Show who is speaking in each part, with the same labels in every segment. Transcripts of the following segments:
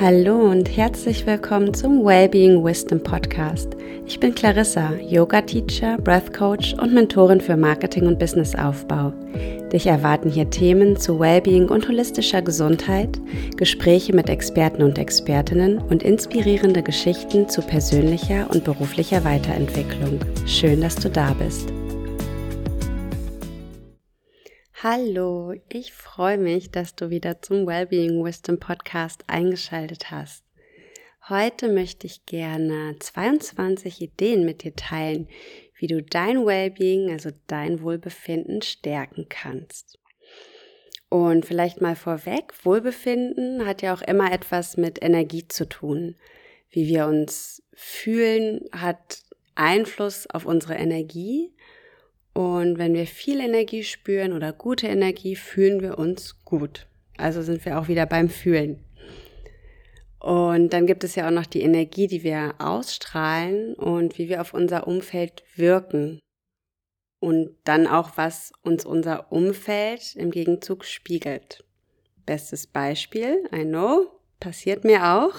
Speaker 1: Hallo und herzlich willkommen zum Wellbeing Wisdom Podcast. Ich bin Clarissa, Yoga Teacher, Breath Coach und Mentorin für Marketing und Businessaufbau. Dich erwarten hier Themen zu Wellbeing und holistischer Gesundheit, Gespräche mit Experten und Expertinnen und inspirierende Geschichten zu persönlicher und beruflicher Weiterentwicklung. Schön, dass du da bist. Hallo, ich freue mich, dass du wieder zum Wellbeing Wisdom Podcast eingeschaltet hast. Heute möchte ich gerne 22 Ideen mit dir teilen, wie du dein Wellbeing, also dein Wohlbefinden stärken kannst. Und vielleicht mal vorweg, Wohlbefinden hat ja auch immer etwas mit Energie zu tun. Wie wir uns fühlen, hat Einfluss auf unsere Energie und wenn wir viel Energie spüren oder gute Energie, fühlen wir uns gut. Also sind wir auch wieder beim Fühlen. Und dann gibt es ja auch noch die Energie, die wir ausstrahlen und wie wir auf unser Umfeld wirken. Und dann auch, was uns unser Umfeld im Gegenzug spiegelt. Bestes Beispiel, I know, passiert mir auch.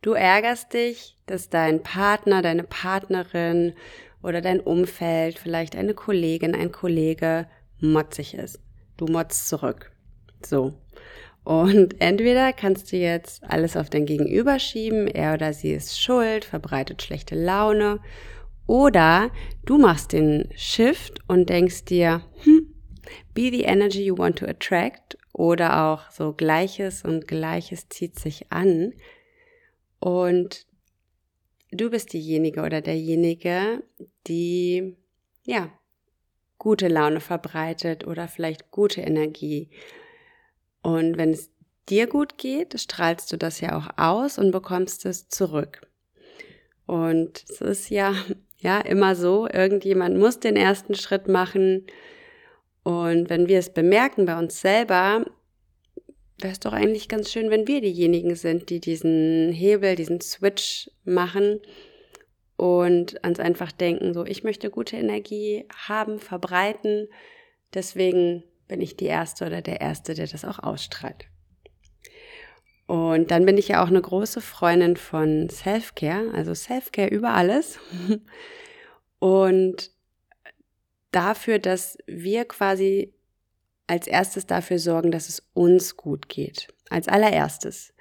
Speaker 1: Du ärgerst dich, dass dein Partner, deine Partnerin oder dein Umfeld, vielleicht eine Kollegin, ein Kollege motzig ist. Du motzt zurück. So. Und entweder kannst du jetzt alles auf dein Gegenüber schieben, er oder sie ist schuld, verbreitet schlechte Laune, oder du machst den Shift und denkst dir, hm, be the energy you want to attract, oder auch so Gleiches und Gleiches zieht sich an. Und du bist diejenige oder derjenige, die, ja, gute Laune verbreitet oder vielleicht gute Energie. Und wenn es dir gut geht, strahlst du das ja auch aus und bekommst es zurück. Und es ist ja, ja, immer so, irgendjemand muss den ersten Schritt machen. Und wenn wir es bemerken bei uns selber, wäre es doch eigentlich ganz schön, wenn wir diejenigen sind, die diesen Hebel, diesen Switch machen und ans einfach denken, so, ich möchte gute Energie haben, verbreiten. Deswegen bin ich die Erste oder der Erste, der das auch ausstrahlt. Und dann bin ich ja auch eine große Freundin von Self-Care, also Self-Care über alles. Und dafür, dass wir quasi als erstes dafür sorgen, dass es uns gut geht. Als allererstes.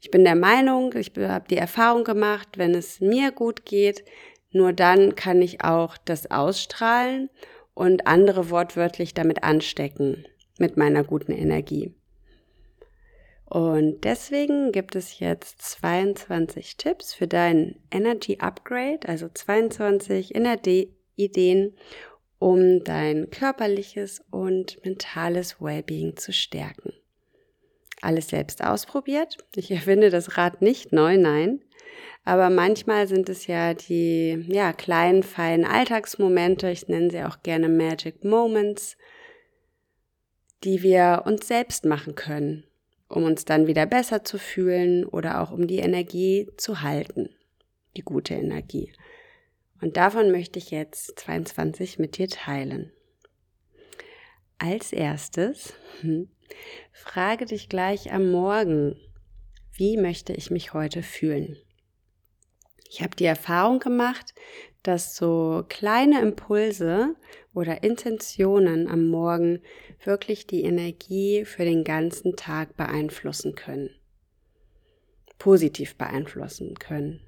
Speaker 1: Ich bin der Meinung, ich habe die Erfahrung gemacht, wenn es mir gut geht, nur dann kann ich auch das ausstrahlen und andere wortwörtlich damit anstecken, mit meiner guten Energie. Und deswegen gibt es jetzt 22 Tipps für dein Energy Upgrade, also 22 Ideen, um dein körperliches und mentales Wellbeing zu stärken. Alles selbst ausprobiert. Ich erfinde das Rad nicht neu, nein. Aber manchmal sind es ja die ja, kleinen, feinen Alltagsmomente, ich nenne sie auch gerne Magic Moments, die wir uns selbst machen können, um uns dann wieder besser zu fühlen oder auch um die Energie zu halten, die gute Energie. Und davon möchte ich jetzt 22 mit dir teilen. Als erstes, hm, frage dich gleich am Morgen, wie möchte ich mich heute fühlen? Ich habe die Erfahrung gemacht, dass so kleine Impulse oder Intentionen am Morgen wirklich die Energie für den ganzen Tag beeinflussen können. Positiv beeinflussen können.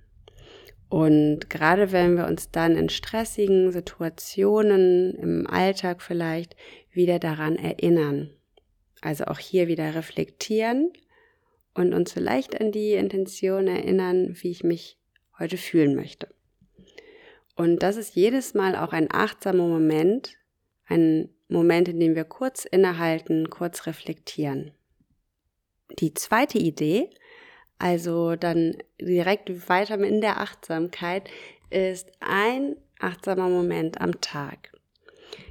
Speaker 1: Und gerade wenn wir uns dann in stressigen Situationen im Alltag vielleicht wieder daran erinnern, also auch hier wieder reflektieren und uns vielleicht an die Intention erinnern, wie ich mich heute fühlen möchte. Und das ist jedes Mal auch ein achtsamer Moment, ein Moment, in dem wir kurz innehalten, kurz reflektieren. Die zweite Idee also dann direkt weiter in der Achtsamkeit ist ein achtsamer Moment am Tag.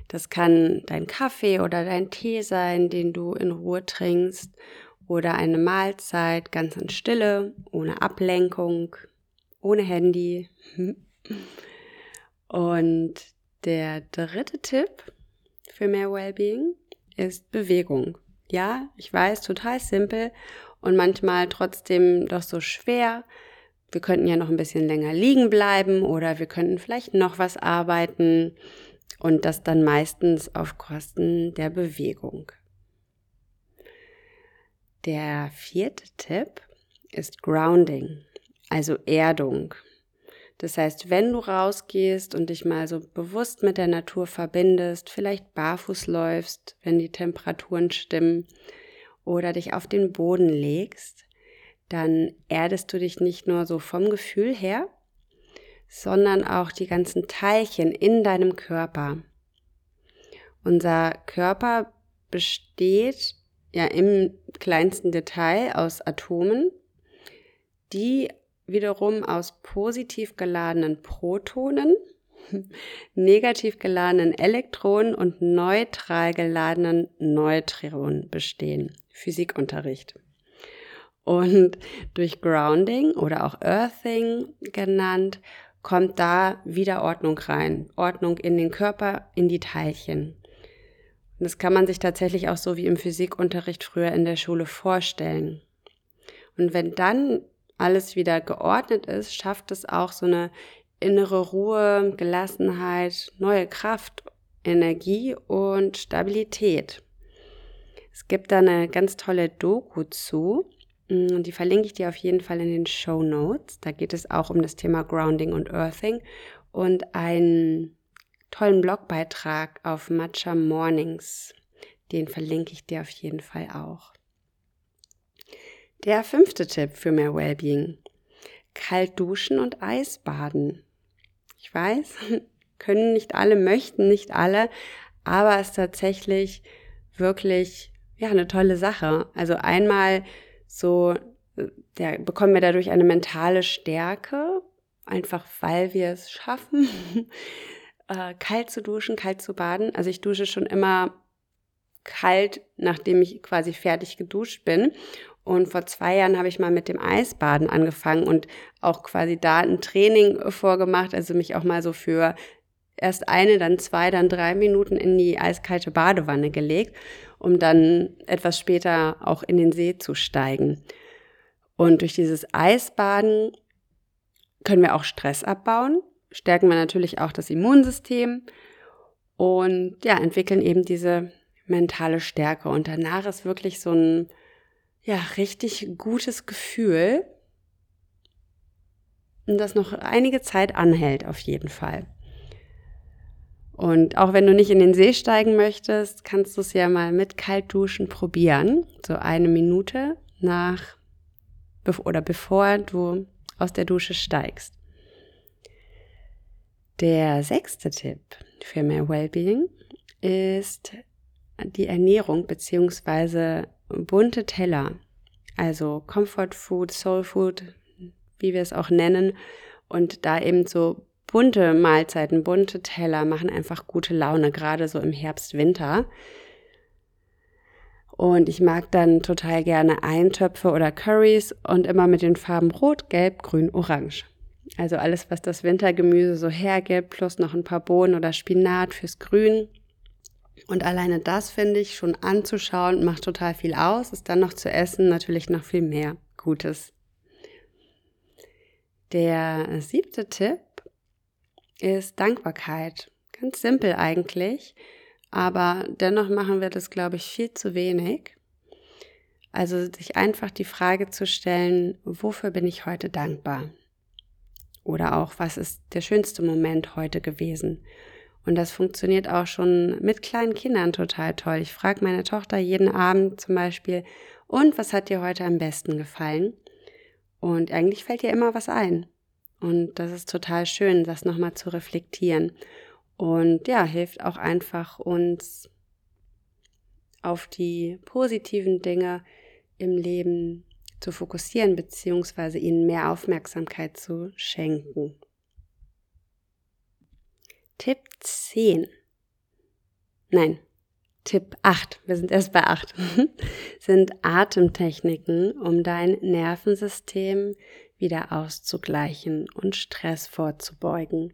Speaker 1: Das kann dein Kaffee oder dein Tee sein, den du in Ruhe trinkst, oder eine Mahlzeit ganz in Stille, ohne Ablenkung, ohne Handy. Und der dritte Tipp für mehr Wellbeing ist Bewegung. Ja, ich weiß, total simpel und manchmal trotzdem doch so schwer. Wir könnten ja noch ein bisschen länger liegen bleiben oder wir könnten vielleicht noch was arbeiten und das dann meistens auf Kosten der Bewegung. Der vierte Tipp ist Grounding, also Erdung. Das heißt, wenn du rausgehst und dich mal so bewusst mit der Natur verbindest, vielleicht barfuß läufst, wenn die Temperaturen stimmen, oder dich auf den Boden legst, dann erdest du dich nicht nur so vom Gefühl her, sondern auch die ganzen Teilchen in deinem Körper. Unser Körper besteht ja im kleinsten Detail aus Atomen, die wiederum aus positiv geladenen Protonen, negativ geladenen Elektronen und neutral geladenen Neutronen bestehen. Physikunterricht. Und durch Grounding oder auch Earthing genannt, kommt da wieder Ordnung rein. Ordnung in den Körper, in die Teilchen. Und das kann man sich tatsächlich auch so wie im Physikunterricht früher in der Schule vorstellen. Und wenn dann alles wieder geordnet ist, schafft es auch so eine innere Ruhe, Gelassenheit, neue Kraft, Energie und Stabilität. Es gibt da eine ganz tolle Doku zu. Mm, die verlinke ich dir auf jeden Fall in den Show Notes. Da geht es auch um das Thema Grounding und Earthing und einen tollen Blogbeitrag auf Matcha Mornings. Den verlinke ich dir auf jeden Fall auch. Der fünfte Tipp für mehr Wellbeing. Kalt duschen und Eisbaden. Ich weiß, können nicht alle, möchten nicht alle, aber es ist tatsächlich wirklich, ja, eine tolle Sache. Also einmal so, der, bekommen wir dadurch eine mentale Stärke, einfach weil wir es schaffen, äh, kalt zu duschen, kalt zu baden. Also ich dusche schon immer kalt, nachdem ich quasi fertig geduscht bin. Und vor zwei Jahren habe ich mal mit dem Eisbaden angefangen und auch quasi da ein Training vorgemacht, also mich auch mal so für erst eine, dann zwei, dann drei Minuten in die eiskalte Badewanne gelegt, um dann etwas später auch in den See zu steigen. Und durch dieses Eisbaden können wir auch Stress abbauen, stärken wir natürlich auch das Immunsystem und ja, entwickeln eben diese mentale Stärke. Und danach ist wirklich so ein ja, richtig gutes Gefühl, das noch einige Zeit anhält, auf jeden Fall. Und auch wenn du nicht in den See steigen möchtest, kannst du es ja mal mit Kaltduschen probieren. So eine Minute nach oder bevor du aus der Dusche steigst. Der sechste Tipp für mehr Wellbeing ist die Ernährung beziehungsweise bunte Teller, also Comfort Food, Soul Food, wie wir es auch nennen, und da eben so bunte Mahlzeiten, bunte Teller machen einfach gute Laune, gerade so im Herbst, Winter. Und ich mag dann total gerne Eintöpfe oder Curries und immer mit den Farben Rot, Gelb, Grün, Orange. Also alles, was das Wintergemüse so hergibt, plus noch ein paar Bohnen oder Spinat fürs Grün. Und alleine das finde ich schon anzuschauen, macht total viel aus. Ist dann noch zu essen natürlich noch viel mehr Gutes. Der siebte Tipp ist Dankbarkeit. Ganz simpel eigentlich, aber dennoch machen wir das, glaube ich, viel zu wenig. Also sich einfach die Frage zu stellen, wofür bin ich heute dankbar? Oder auch, was ist der schönste Moment heute gewesen? Und das funktioniert auch schon mit kleinen Kindern total toll. Ich frage meine Tochter jeden Abend zum Beispiel, und was hat dir heute am besten gefallen? Und eigentlich fällt ihr immer was ein. Und das ist total schön, das nochmal zu reflektieren. Und ja, hilft auch einfach uns auf die positiven Dinge im Leben zu fokussieren, beziehungsweise ihnen mehr Aufmerksamkeit zu schenken. Tipp 10. Nein, Tipp 8, wir sind erst bei 8, sind Atemtechniken, um dein Nervensystem wieder auszugleichen und Stress vorzubeugen.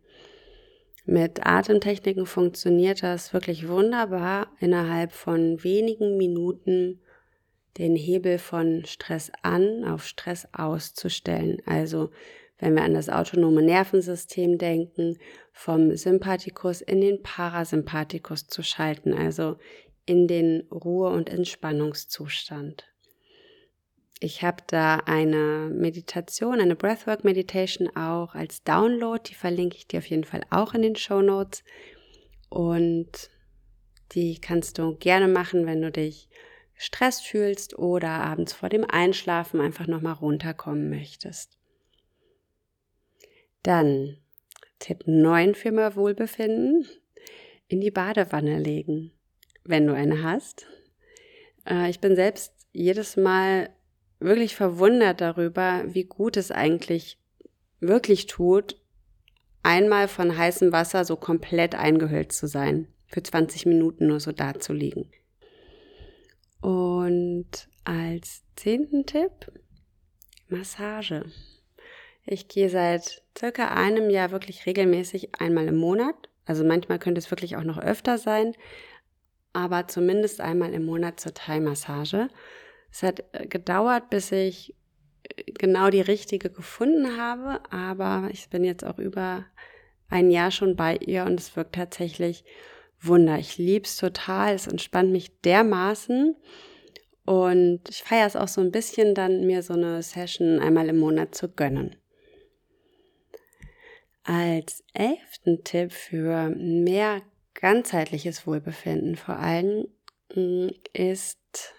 Speaker 1: Mit Atemtechniken funktioniert das wirklich wunderbar, innerhalb von wenigen Minuten den Hebel von Stress an auf Stress auszustellen. Also wenn wir an das autonome Nervensystem denken, vom Sympathikus in den Parasympathikus zu schalten, also in den Ruhe- und Entspannungszustand. Ich habe da eine Meditation, eine Breathwork Meditation auch als Download, die verlinke ich dir auf jeden Fall auch in den Show Notes. Und die kannst du gerne machen, wenn du dich gestresst fühlst oder abends vor dem Einschlafen einfach nochmal runterkommen möchtest. Dann Tipp 9 für mehr Wohlbefinden, in die Badewanne legen, wenn du eine hast. Äh, ich bin selbst jedes Mal wirklich verwundert darüber, wie gut es eigentlich wirklich tut, einmal von heißem Wasser so komplett eingehüllt zu sein, für 20 Minuten nur so da zu liegen. Und als zehnten Tipp, Massage. Ich gehe seit circa einem Jahr wirklich regelmäßig einmal im Monat. Also manchmal könnte es wirklich auch noch öfter sein, aber zumindest einmal im Monat zur Thai-Massage. Es hat äh, gedauert, bis ich äh, genau die richtige gefunden habe, aber ich bin jetzt auch über ein Jahr schon bei ihr und es wirkt tatsächlich Wunder. Ich liebe es total, es entspannt mich dermaßen. Und ich feiere es auch so ein bisschen, dann mir so eine Session einmal im Monat zu gönnen. Als elften Tipp für mehr ganzheitliches Wohlbefinden vor allem mm, ist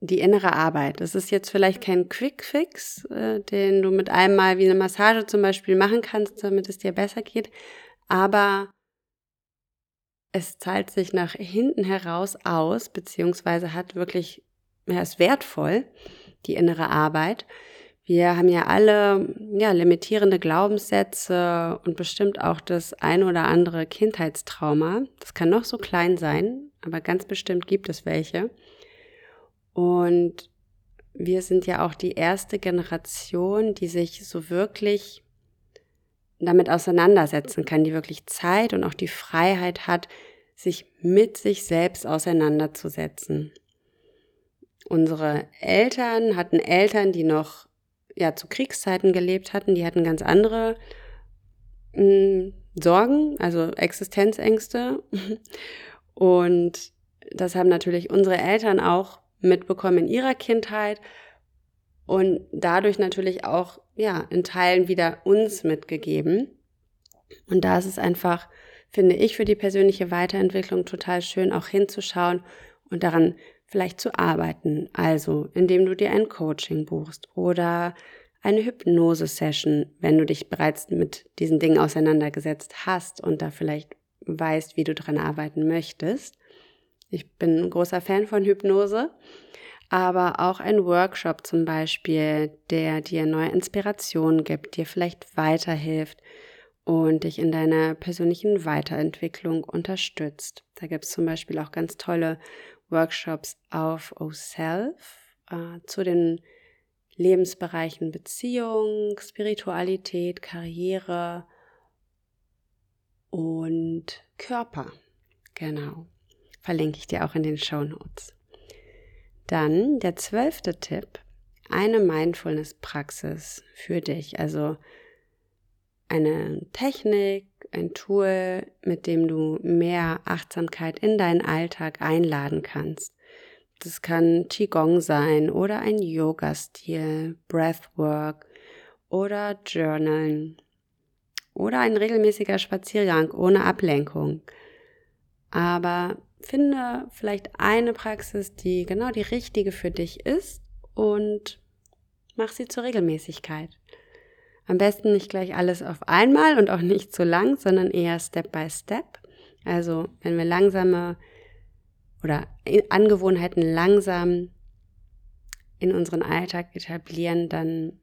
Speaker 1: die innere Arbeit. Das ist jetzt vielleicht kein Quick Fix, äh, den du mit einmal wie eine Massage zum Beispiel machen kannst, damit es dir besser geht, aber es zahlt sich nach hinten heraus aus, beziehungsweise hat wirklich, ja, ist wertvoll, die innere Arbeit, wir haben ja alle ja, limitierende Glaubenssätze und bestimmt auch das ein oder andere Kindheitstrauma. Das kann noch so klein sein, aber ganz bestimmt gibt es welche. Und wir sind ja auch die erste Generation, die sich so wirklich damit auseinandersetzen kann, die wirklich Zeit und auch die Freiheit hat, sich mit sich selbst auseinanderzusetzen. Unsere Eltern hatten Eltern, die noch ja zu Kriegszeiten gelebt hatten, die hatten ganz andere mh, hm, Sorgen, also Existenzängste. Und das haben natürlich unsere Eltern auch mitbekommen in ihrer Kindheit und dadurch natürlich auch ja in Teilen wieder uns mitgegeben. Und da ist es einfach, finde ich, für die persönliche Weiterentwicklung total schön, auch hinzuschauen und daran vielleicht zu arbeiten. Also, indem du dir ein Coaching buchst oder eine Hypnose-Session, wenn du dich bereits mit diesen Dingen auseinandergesetzt hast und da vielleicht weißt, wie du dran arbeiten möchtest. Ich bin ein großer Fan von Hypnose, aber auch ein Workshop zum Beispiel, der dir neue Inspirationen gibt, dir vielleicht weiterhilft und dich in deiner persönlichen Weiterentwicklung unterstützt. Da gibt es zum Beispiel auch ganz tolle Workshops auf O-Self äh, zu den Lebensbereichen Beziehung, Spiritualität, Karriere und Körper. Genau. Verlinke ich dir auch in den Show Notes. Dann der zwölfte Tipp, eine Mindfulness-Praxis für dich. Also eine Technik, ein Tool, mit dem du mehr Achtsamkeit in deinen Alltag einladen kannst. Das kann Qigong sein oder ein Yoga-Stil, Breathwork oder Journalen oder ein regelmäßiger Spaziergang ohne Ablenkung. Aber finde vielleicht eine Praxis, die genau die richtige für dich ist und mach sie zur Regelmäßigkeit. Am besten nicht gleich alles auf einmal und auch nicht zu lang, sondern eher Step by Step. Also wenn wir langsame oder Angewohnheiten langsam in unseren Alltag etablieren, dann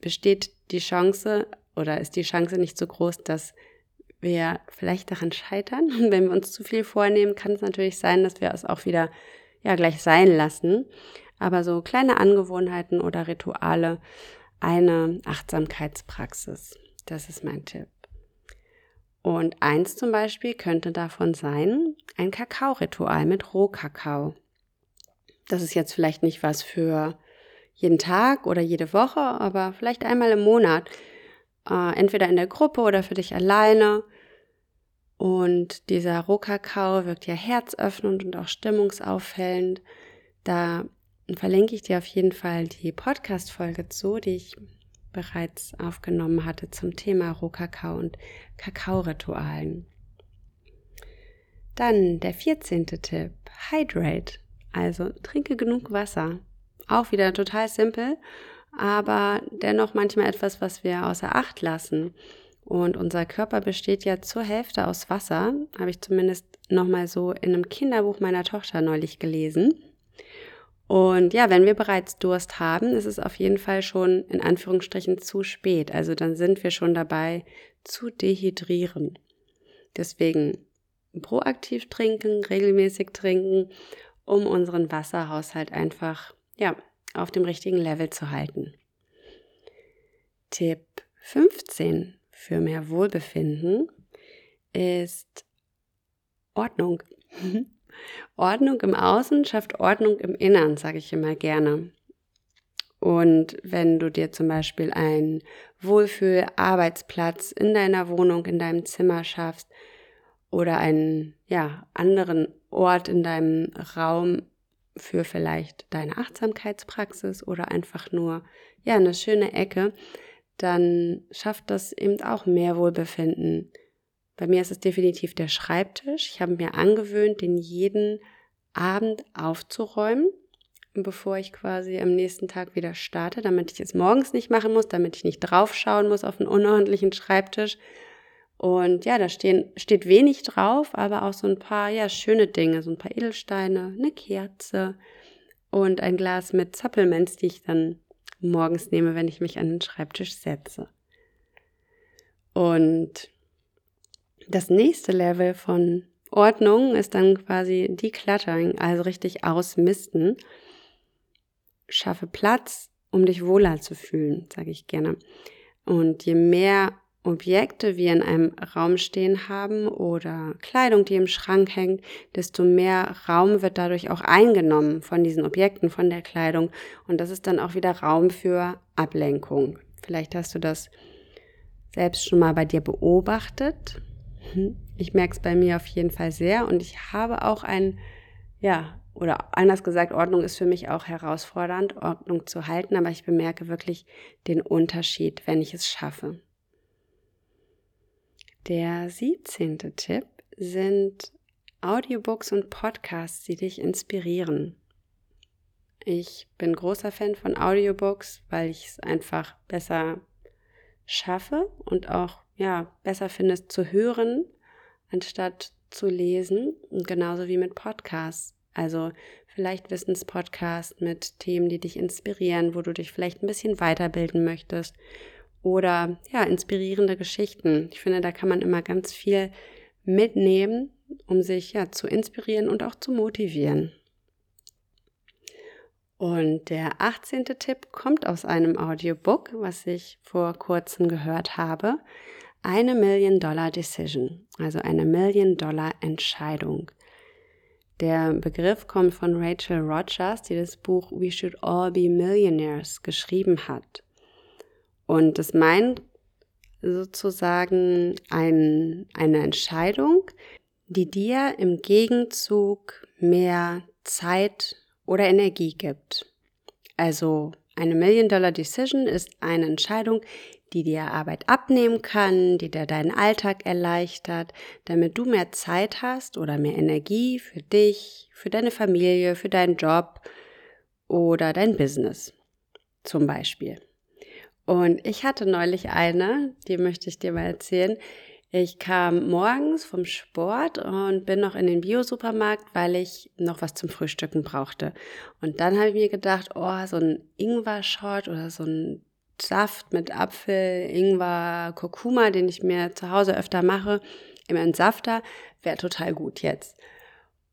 Speaker 1: besteht die Chance oder ist die Chance nicht so groß, dass wir vielleicht daran scheitern. Und wenn wir uns zu viel vornehmen, kann es natürlich sein, dass wir es auch wieder ja gleich sein lassen. Aber so kleine Angewohnheiten oder Rituale eine Achtsamkeitspraxis. Das ist mein Tipp. Und eins zum Beispiel könnte davon sein, ein Kakaoritual mit Rohkakao. Das ist jetzt vielleicht nicht was für jeden Tag oder jede Woche, aber vielleicht einmal im Monat. Äh, entweder in der Gruppe oder für dich alleine. Und dieser Rohkakao wirkt ja herzöffnend und auch stimmungsaufhellend. Da verlinke ich dir auf jeden Fall die Podcast-Folge zu, die ich bereits aufgenommen hatte zum Thema Rohkakao und Kakaoritualen. Dann der 14. Tipp, Hydrate, also trinke genug Wasser. Auch wieder total simpel, aber dennoch manchmal etwas, was wir außer Acht lassen. Und unser Körper besteht ja zur Hälfte aus Wasser, habe ich zumindest nochmal so in einem Kinderbuch meiner Tochter neulich gelesen. Und ja, wenn wir bereits Durst haben, ist es auf jeden Fall schon in Anführungsstrichen zu spät. Also dann sind wir schon dabei zu dehydrieren. Deswegen proaktiv trinken, regelmäßig trinken, um unseren Wasserhaushalt einfach ja, auf dem richtigen Level zu halten. Tipp 15 für mehr Wohlbefinden ist Ordnung. Ordnung im Außen schafft Ordnung im Innern, sage ich immer gerne. Und wenn du dir zum Beispiel einen Wohlfühl-Arbeitsplatz in deiner Wohnung, in deinem Zimmer schaffst oder einen ja, anderen Ort in deinem Raum für vielleicht deine Achtsamkeitspraxis oder einfach nur ja eine schöne Ecke, dann schafft das eben auch mehr Wohlbefinden. Bei mir ist es definitiv der Schreibtisch. Ich habe mir angewöhnt, den jeden Abend aufzuräumen, bevor ich quasi am nächsten Tag wieder starte, damit ich es morgens nicht machen muss, damit ich nicht draufschauen muss auf einen unordentlichen Schreibtisch. Und ja, da stehen, steht wenig drauf, aber auch so ein paar ja, schöne Dinge, so ein paar Edelsteine, eine Kerze und ein Glas mit Supplements, die ich dann morgens nehme, wenn ich mich an den Schreibtisch setze. Und das nächste Level von Ordnung ist dann quasi Decluttering, also richtig ausmisten. Schaffe Platz, um dich wohler zu fühlen, sage ich gerne. Und je mehr Objekte wir in einem Raum stehen haben oder Kleidung, die im Schrank hängt, desto mehr Raum wird dadurch auch eingenommen von diesen Objekten, von der Kleidung. Und das ist dann auch wieder Raum für Ablenkung. Vielleicht hast du das selbst schon mal bei dir beobachtet hm, ich merke es bei mir auf jeden Fall sehr und ich habe auch ein, ja, oder anders gesagt, Ordnung ist für mich auch herausfordernd, Ordnung zu halten, aber ich bemerke wirklich den Unterschied, wenn ich es schaffe. Der 17. Tipp sind Audiobooks und Podcasts, die dich inspirieren. Ich bin großer Fan von Audiobooks, weil ich es einfach besser schaffe und auch ja, besser findest zu hören, anstatt zu lesen. Und genauso wie mit Podcasts. Also vielleicht Wissenspodcast mit Themen, die dich inspirieren, wo du dich vielleicht ein bisschen weiterbilden möchtest. Oder ja, inspirierende Geschichten. Ich finde, da kann man immer ganz viel mitnehmen, um sich ja zu inspirieren und auch zu motivieren. Und der 18. Tipp kommt aus einem Audiobook, was ich vor kurzem gehört habe. Eine Million Dollar Decision, also eine Million Dollar Entscheidung. Der Begriff kommt von Rachel Rogers, die das Buch We Should All Be Millionaires geschrieben hat. Und das meint sozusagen ein, eine Entscheidung, die dir im Gegenzug mehr Zeit oder Energie gibt. Also eine Million Dollar Decision ist eine Entscheidung, die dir Arbeit abnehmen kann, die dir deinen Alltag erleichtert, damit du mehr Zeit hast oder mehr Energie für dich, für deine Familie, für deinen Job oder dein Business zum Beispiel. Und ich hatte neulich eine, die möchte ich dir mal erzählen. Ich kam morgens vom Sport und bin noch in den Bio-Supermarkt, weil ich noch was zum Frühstücken brauchte. Und dann habe ich mir gedacht, oh, so ein Ingwer-Shot oder so ein Saft mit Apfel, Ingwer, Kurkuma, den ich mir zu Hause öfter mache, im Entsafter, wäre total gut jetzt.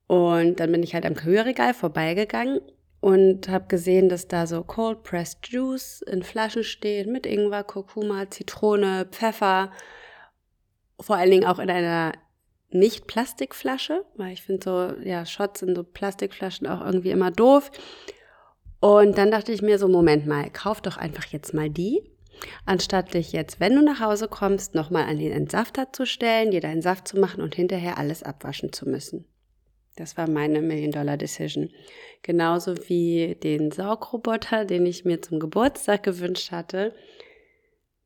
Speaker 1: Und dann bin ich halt am Kühlregal vorbeigegangen und habe gesehen, dass da so Cold Pressed Juice in Flaschen steht mit Ingwer, Kurkuma, Zitrone, Pfeffer. Vor allen Dingen auch in einer nicht Plastikflasche, weil ich finde so, ja, Shots in so Plastikflaschen auch irgendwie immer doof. Und dann dachte ich mir so, Moment mal, kauf doch einfach jetzt mal die, anstatt dich jetzt, wenn du nach Hause kommst, nochmal an den Entsafter zu stellen, dir deinen Saft zu machen und hinterher alles abwaschen zu müssen. Das war meine Million-Dollar-Decision. Genauso wie den Saugroboter, den ich mir zum Geburtstag gewünscht hatte,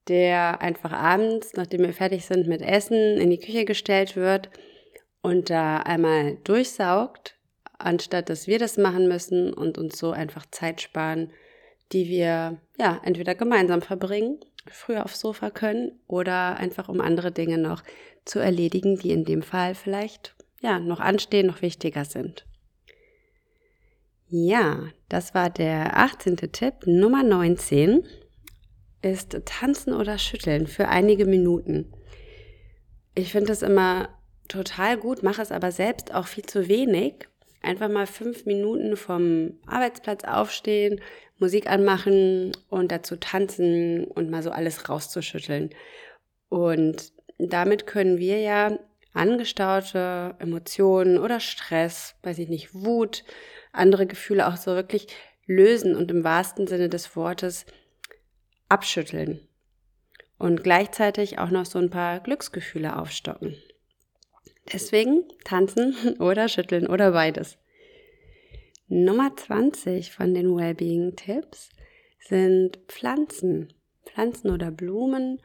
Speaker 1: der einfach abends, nachdem wir fertig sind mit Essen, in die Küche gestellt wird und da einmal durchsaugt, anstatt dass wir das machen müssen und uns so einfach Zeit sparen, die wir ja entweder gemeinsam verbringen, früher aufs Sofa können oder einfach um andere Dinge noch zu erledigen, die in dem Fall vielleicht ja noch anstehen, noch wichtiger sind. Ja, das war der 18. Tipp. Nummer 19 ist Tanzen oder Schütteln für einige Minuten. Ich finde es immer total gut, mache es aber selbst auch viel zu wenig. Einfach mal fünf Minuten vom Arbeitsplatz aufstehen, Musik anmachen und dazu tanzen und mal so alles rauszuschütteln. Und damit können wir ja angestaute Emotionen oder Stress, weiß ich nicht, Wut, andere Gefühle auch so wirklich lösen und im wahrsten Sinne des Wortes abschütteln. Und gleichzeitig auch noch so ein paar Glücksgefühle aufstocken. Deswegen tanzen oder schütteln oder beides. Nummer 20 von den Wellbeing-Tipps sind Pflanzen. Pflanzen oder Blumen,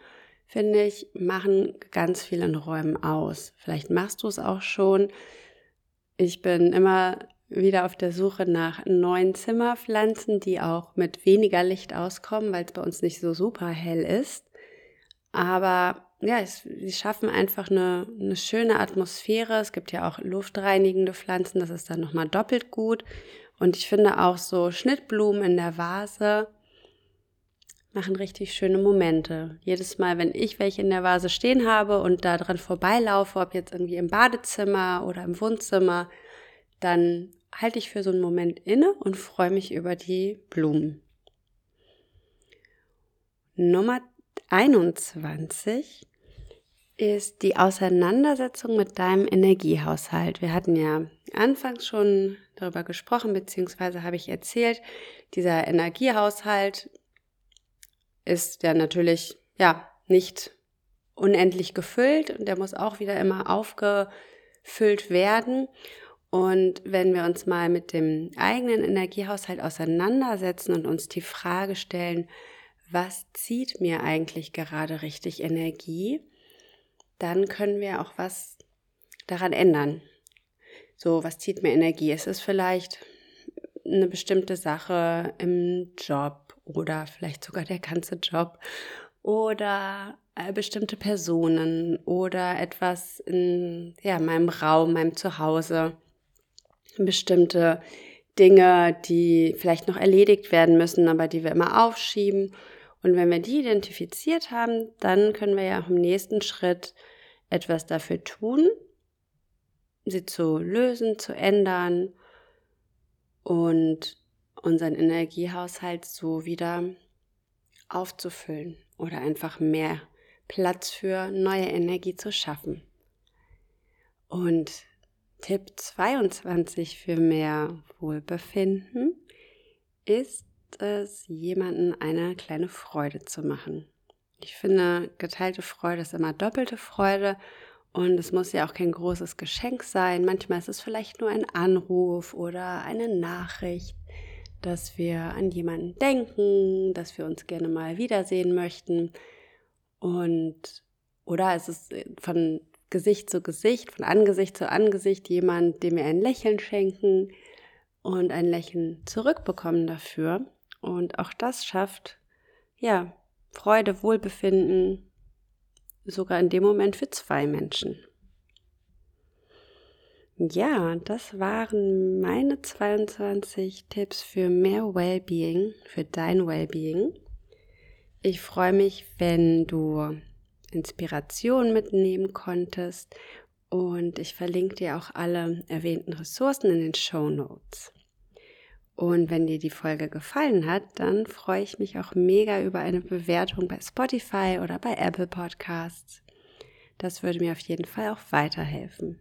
Speaker 1: finde ich, machen ganz viel in Räumen aus. Vielleicht machst du es auch schon. Ich bin immer wieder auf der Suche nach neuen Zimmerpflanzen, die auch mit weniger Licht auskommen, weil es bei uns nicht so super hell ist. Aber ja, sie schaffen einfach eine, eine schöne Atmosphäre. Es gibt ja auch luftreinigende Pflanzen, das ist dann nochmal doppelt gut. Und ich finde auch so Schnittblumen in der Vase machen richtig schöne Momente. Jedes Mal, wenn ich welche in der Vase stehen habe und da dran vorbeilaufe, ob jetzt irgendwie im Badezimmer oder im Wohnzimmer, dann halte ich für so einen Moment inne und freue mich über die Blumen. Nummer 21 ist die Auseinandersetzung mit deinem Energiehaushalt. Wir hatten ja anfangs schon darüber gesprochen, beziehungsweise habe ich erzählt, dieser Energiehaushalt ist ja natürlich, ja, nicht unendlich gefüllt und der muss auch wieder immer aufgefüllt werden. Und wenn wir uns mal mit dem eigenen Energiehaushalt auseinandersetzen und uns die Frage stellen, was zieht mir eigentlich gerade richtig Energie, dann können wir auch was daran ändern. So, was zieht mir Energie? Es ist vielleicht eine bestimmte Sache im Job oder vielleicht sogar der ganze Job oder äh, bestimmte Personen oder etwas in ja, meinem Raum, meinem Zuhause bestimmte Dinge, die vielleicht noch erledigt werden müssen, aber die wir immer aufschieben. Und wenn wir die identifiziert haben, dann können wir ja auch im nächsten Schritt etwas dafür tun, sie zu lösen, zu ändern und unseren Energiehaushalt so wieder aufzufüllen oder einfach mehr Platz für neue Energie zu schaffen. Und Tipp 22 für mehr Wohlbefinden ist es, jemanden eine kleine Freude zu machen. Ich finde, geteilte Freude ist immer doppelte Freude und es muss ja auch kein großes Geschenk sein. Manchmal ist es vielleicht nur ein Anruf oder eine Nachricht, dass wir an jemanden denken, dass wir uns gerne mal wiedersehen möchten. Und oder es ist von Gesicht zu Gesicht, von Angesicht zu Angesicht jemand, dem wir ein Lächeln schenken und ein Lächeln zurückbekommen dafür. Und auch das schafft, ja, Freude, Wohlbefinden, sogar in dem Moment für zwei Menschen. Ja, das waren meine 22 Tipps für mehr Wellbeing, für dein Wellbeing. Ich freue mich, wenn du Inspiration mitnehmen konntest. Und ich verlinke dir auch alle erwähnten Ressourcen in den Show Notes. Und wenn dir die Folge gefallen hat, dann freue ich mich auch mega über eine Bewertung bei Spotify oder bei Apple Podcasts. Das würde mir auf jeden Fall auch weiterhelfen.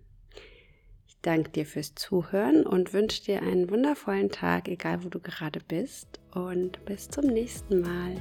Speaker 1: Danke dir fürs Zuhören und wünsche dir einen wundervollen Tag, egal wo du gerade bist. Und bis zum nächsten Mal.